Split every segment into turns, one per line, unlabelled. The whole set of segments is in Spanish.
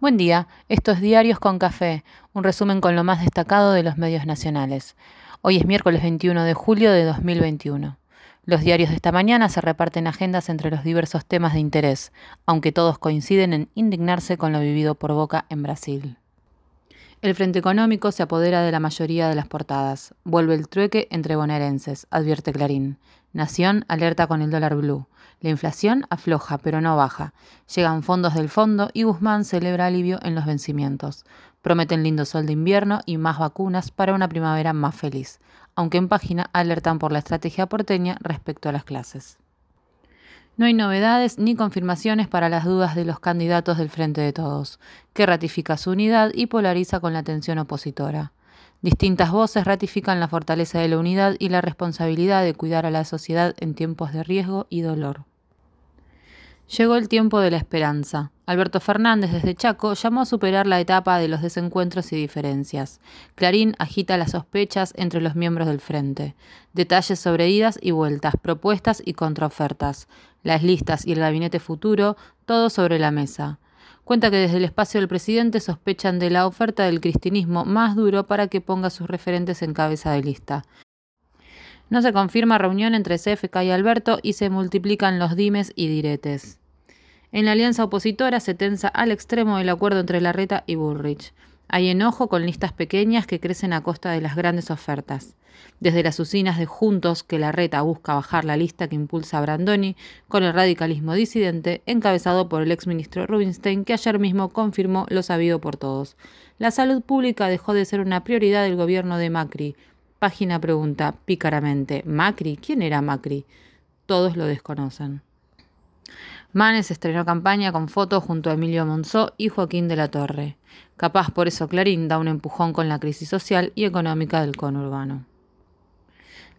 Buen día, estos Diarios con Café, un resumen con lo más destacado de los medios nacionales. Hoy es miércoles 21 de julio de 2021. Los diarios de esta mañana se reparten agendas entre los diversos temas de interés, aunque todos coinciden en indignarse con lo vivido por Boca en Brasil. El Frente Económico se apodera de la mayoría de las portadas. Vuelve el trueque entre bonaerenses, advierte Clarín. Nación alerta con el dólar blue. La inflación afloja, pero no baja. Llegan fondos del fondo y Guzmán celebra alivio en los vencimientos. Prometen lindo sol de invierno y más vacunas para una primavera más feliz, aunque en página alertan por la estrategia porteña respecto a las clases. No hay novedades ni confirmaciones para las dudas de los candidatos del Frente de Todos, que ratifica su unidad y polariza con la tensión opositora. Distintas voces ratifican la fortaleza de la unidad y la responsabilidad de cuidar a la sociedad en tiempos de riesgo y dolor. Llegó el tiempo de la esperanza. Alberto Fernández desde Chaco llamó a superar la etapa de los desencuentros y diferencias. Clarín agita las sospechas entre los miembros del frente. Detalles sobre idas y vueltas, propuestas y contraofertas. Las listas y el gabinete futuro, todo sobre la mesa. Cuenta que desde el espacio del presidente sospechan de la oferta del cristianismo más duro para que ponga sus referentes en cabeza de lista. No se confirma reunión entre CFK y Alberto y se multiplican los dimes y diretes. En la alianza opositora se tensa al extremo el acuerdo entre Larreta y Bullrich. Hay enojo con listas pequeñas que crecen a costa de las grandes ofertas. Desde las usinas de Juntos, que la reta busca bajar la lista que impulsa Brandoni, con el radicalismo disidente, encabezado por el exministro Rubinstein, que ayer mismo confirmó lo sabido por todos. La salud pública dejó de ser una prioridad del gobierno de Macri. Página pregunta pícaramente: ¿Macri? ¿Quién era Macri? Todos lo desconocen. Manes estrenó campaña con fotos junto a Emilio Monzó y Joaquín de la Torre. Capaz por eso Clarín da un empujón con la crisis social y económica del conurbano.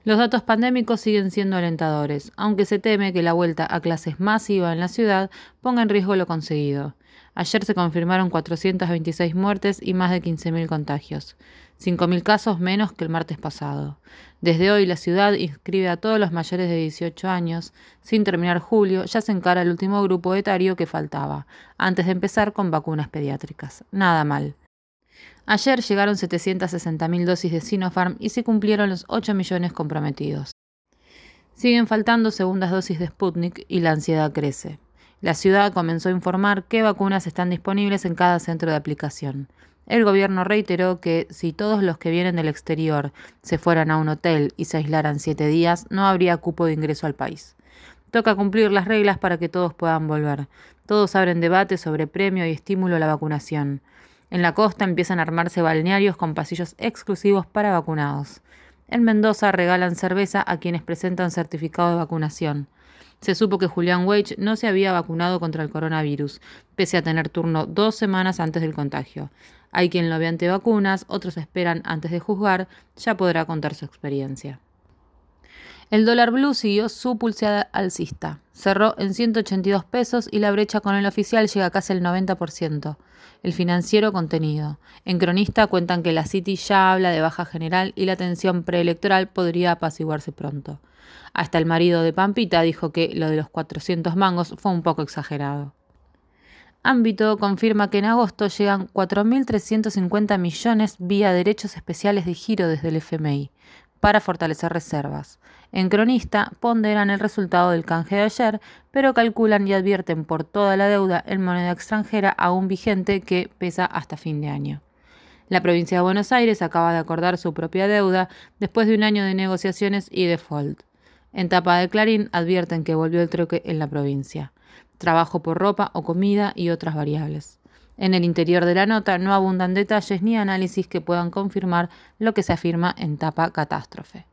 Los datos pandémicos siguen siendo alentadores, aunque se teme que la vuelta a clases masiva en la ciudad ponga en riesgo lo conseguido. Ayer se confirmaron 426 muertes y más de 15.000 contagios, 5.000 casos menos que el martes pasado. Desde hoy la ciudad inscribe a todos los mayores de 18 años. Sin terminar julio, ya se encara el último grupo etario que faltaba, antes de empezar con vacunas pediátricas. Nada mal. Ayer llegaron 760.000 dosis de Sinopharm y se cumplieron los 8 millones comprometidos. Siguen faltando segundas dosis de Sputnik y la ansiedad crece. La ciudad comenzó a informar qué vacunas están disponibles en cada centro de aplicación. El gobierno reiteró que si todos los que vienen del exterior se fueran a un hotel y se aislaran siete días, no habría cupo de ingreso al país. Toca cumplir las reglas para que todos puedan volver. Todos abren debate sobre premio y estímulo a la vacunación. En la costa empiezan a armarse balnearios con pasillos exclusivos para vacunados. En Mendoza regalan cerveza a quienes presentan certificado de vacunación. Se supo que Julián Weich no se había vacunado contra el coronavirus, pese a tener turno dos semanas antes del contagio. Hay quien lo ve ante vacunas, otros esperan antes de juzgar, ya podrá contar su experiencia. El dólar blue siguió su pulseada alcista. Cerró en 182 pesos y la brecha con el oficial llega casi al 90%. El financiero contenido. En Cronista cuentan que la City ya habla de baja general y la tensión preelectoral podría apaciguarse pronto. Hasta el marido de Pampita dijo que lo de los 400 mangos fue un poco exagerado. Ámbito confirma que en agosto llegan 4.350 millones vía derechos especiales de giro desde el FMI para fortalecer reservas. En Cronista ponderan el resultado del canje de ayer, pero calculan y advierten por toda la deuda en moneda extranjera aún vigente que pesa hasta fin de año. La provincia de Buenos Aires acaba de acordar su propia deuda después de un año de negociaciones y default. En tapa de Clarín advierten que volvió el troque en la provincia. Trabajo por ropa o comida y otras variables. En el interior de la nota no abundan detalles ni análisis que puedan confirmar lo que se afirma en tapa catástrofe.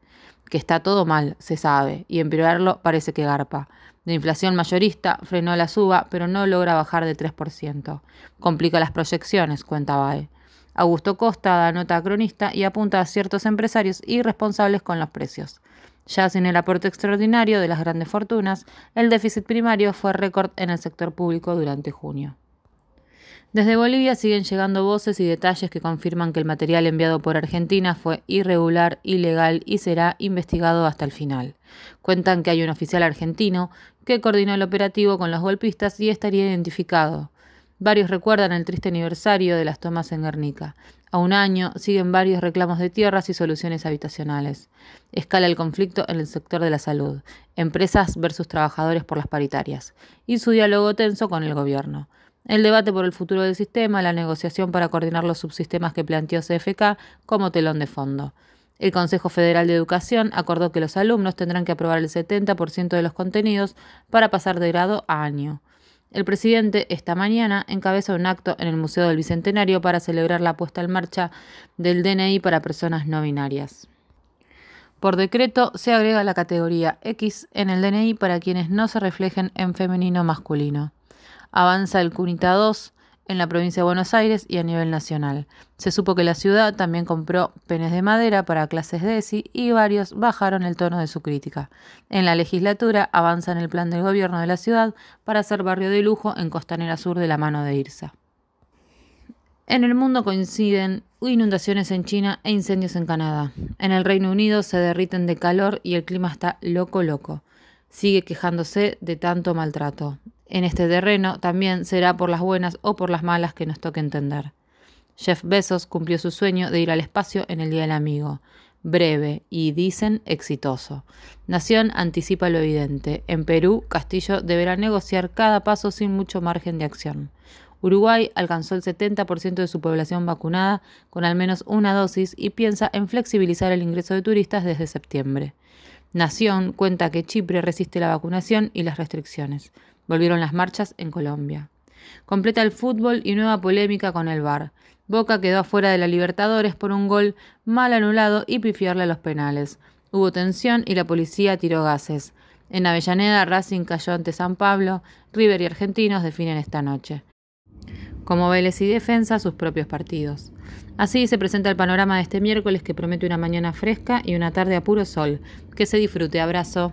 Que está todo mal, se sabe, y empeorarlo parece que garpa. La inflación mayorista frenó la suba, pero no logra bajar de 3%. Complica las proyecciones, cuenta BAE. Augusto Costa da nota cronista y apunta a ciertos empresarios irresponsables con los precios. Ya sin el aporte extraordinario de las grandes fortunas, el déficit primario fue récord en el sector público durante junio. Desde Bolivia siguen llegando voces y detalles que confirman que el material enviado por Argentina fue irregular, ilegal y será investigado hasta el final. Cuentan que hay un oficial argentino que coordinó el operativo con los golpistas y estaría identificado. Varios recuerdan el triste aniversario de las tomas en Guernica. A un año siguen varios reclamos de tierras y soluciones habitacionales. Escala el conflicto en el sector de la salud, empresas versus trabajadores por las paritarias, y su diálogo tenso con el gobierno. El debate por el futuro del sistema, la negociación para coordinar los subsistemas que planteó CFK como telón de fondo. El Consejo Federal de Educación acordó que los alumnos tendrán que aprobar el 70% de los contenidos para pasar de grado a año. El presidente esta mañana encabeza un acto en el Museo del Bicentenario para celebrar la puesta en marcha del DNI para personas no binarias. Por decreto se agrega la categoría X en el DNI para quienes no se reflejen en femenino masculino. Avanza el CUNITA 2 en la provincia de Buenos Aires y a nivel nacional. Se supo que la ciudad también compró penes de madera para clases de ESI y varios bajaron el tono de su crítica. En la legislatura avanza en el plan del gobierno de la ciudad para hacer barrio de lujo en Costanera Sur de la mano de IRSA. En el mundo coinciden inundaciones en China e incendios en Canadá. En el Reino Unido se derriten de calor y el clima está loco loco. Sigue quejándose de tanto maltrato en este terreno también será por las buenas o por las malas que nos toque entender. Jeff Bezos cumplió su sueño de ir al espacio en el Día del Amigo. Breve y, dicen, exitoso. Nación anticipa lo evidente. En Perú, Castillo deberá negociar cada paso sin mucho margen de acción. Uruguay alcanzó el 70% de su población vacunada con al menos una dosis y piensa en flexibilizar el ingreso de turistas desde septiembre. Nación cuenta que Chipre resiste la vacunación y las restricciones. Volvieron las marchas en Colombia. Completa el fútbol y nueva polémica con el VAR. Boca quedó afuera de la Libertadores por un gol mal anulado y pifiarle a los penales. Hubo tensión y la policía tiró gases. En Avellaneda, Racing cayó ante San Pablo. River y Argentinos definen esta noche. Como Vélez y Defensa, sus propios partidos. Así se presenta el panorama de este miércoles que promete una mañana fresca y una tarde a puro sol. Que se disfrute. Abrazo.